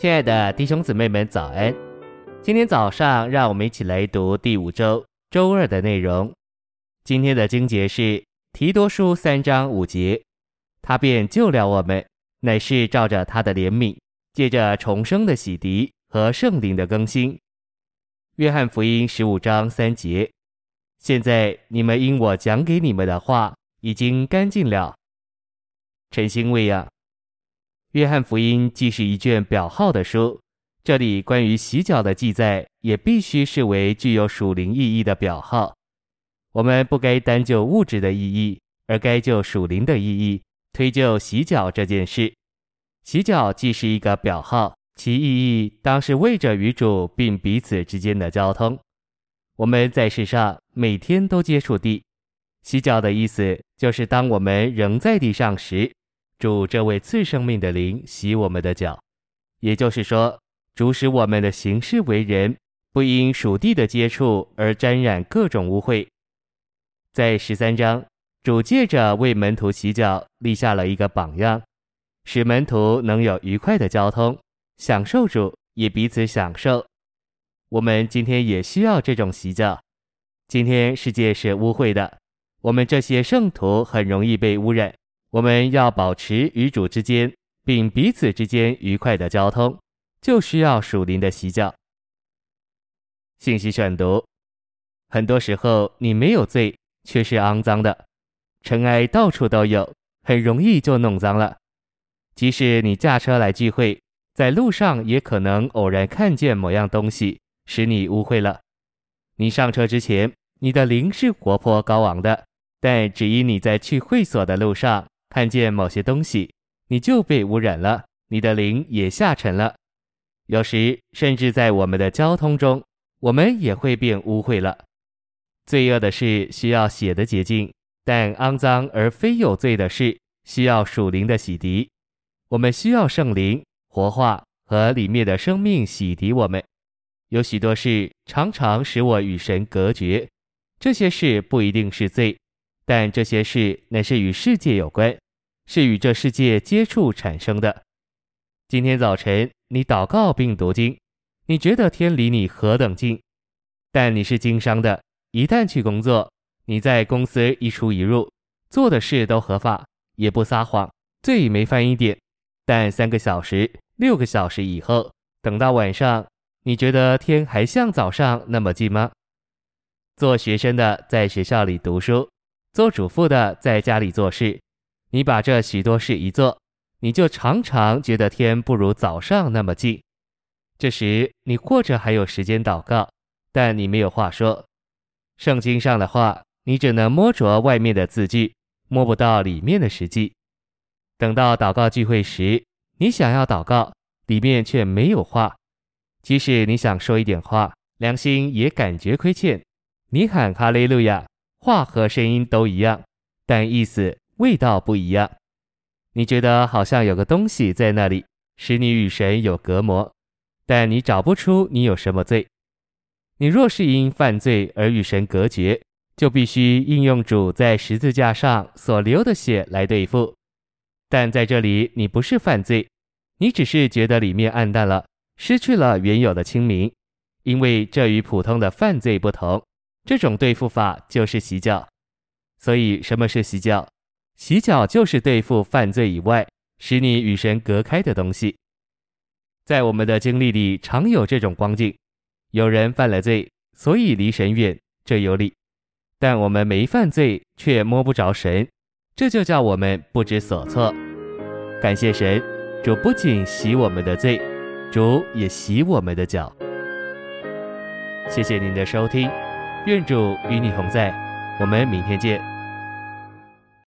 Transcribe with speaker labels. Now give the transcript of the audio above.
Speaker 1: 亲爱的弟兄姊妹们，早安！今天早上，让我们一起来读第五周周二的内容。今天的经节是提多书三章五节，他便救了我们，乃是照着他的怜悯，借着重生的洗涤和圣灵的更新。约翰福音十五章三节，现在你们因我讲给你们的话已经干净了。晨星喂养。约翰福音既是一卷表号的书，这里关于洗脚的记载也必须视为具有属灵意义的表号。我们不该单就物质的意义，而该就属灵的意义推究洗脚这件事。洗脚既是一个表号，其意义当是为着与主并彼此之间的交通。我们在世上每天都接触地，洗脚的意思就是当我们仍在地上时。主这位赐生命的灵洗我们的脚，也就是说，主使我们的行事为人不因属地的接触而沾染各种污秽。在十三章，主借着为门徒洗脚立下了一个榜样，使门徒能有愉快的交通，享受主，也彼此享受。我们今天也需要这种洗脚。今天世界是污秽的，我们这些圣徒很容易被污染。我们要保持与主之间，并彼此之间愉快的交通，就需要属灵的洗脚。信息选读：很多时候你没有罪，却是肮脏的，尘埃到处都有，很容易就弄脏了。即使你驾车来聚会，在路上也可能偶然看见某样东西，使你污秽了。你上车之前，你的灵是活泼高昂的，但只因你在去会所的路上。看见某些东西，你就被污染了，你的灵也下沉了。有时甚至在我们的交通中，我们也会变污秽了。罪恶的事需要血的洁净，但肮脏而非有罪的事需要属灵的洗涤。我们需要圣灵活化和里面的生命洗涤我们。有许多事常常使我与神隔绝，这些事不一定是罪。但这些事乃是与世界有关，是与这世界接触产生的。今天早晨你祷告并读经，你觉得天离你何等近？但你是经商的，一旦去工作，你在公司一出一入，做的事都合法，也不撒谎，罪没犯一点。但三个小时、六个小时以后，等到晚上，你觉得天还像早上那么近吗？做学生的在学校里读书。做主妇的在家里做事，你把这许多事一做，你就常常觉得天不如早上那么近。这时你或者还有时间祷告，但你没有话说。圣经上的话，你只能摸着外面的字句，摸不到里面的实际。等到祷告聚会时，你想要祷告，里面却没有话。即使你想说一点话，良心也感觉亏欠。你喊哈利路亚。话和声音都一样，但意思、味道不一样。你觉得好像有个东西在那里，使你与神有隔膜，但你找不出你有什么罪。你若是因犯罪而与神隔绝，就必须应用主在十字架上所流的血来对付。但在这里，你不是犯罪，你只是觉得里面暗淡了，失去了原有的清明，因为这与普通的犯罪不同。这种对付法就是洗脚，所以什么是洗脚？洗脚就是对付犯罪以外，使你与神隔开的东西。在我们的经历里，常有这种光景：有人犯了罪，所以离神远，这有理；但我们没犯罪，却摸不着神，这就叫我们不知所措。感谢神，主不仅洗我们的罪，主也洗我们的脚。谢谢您的收听。愿主与你同在，我们明天见。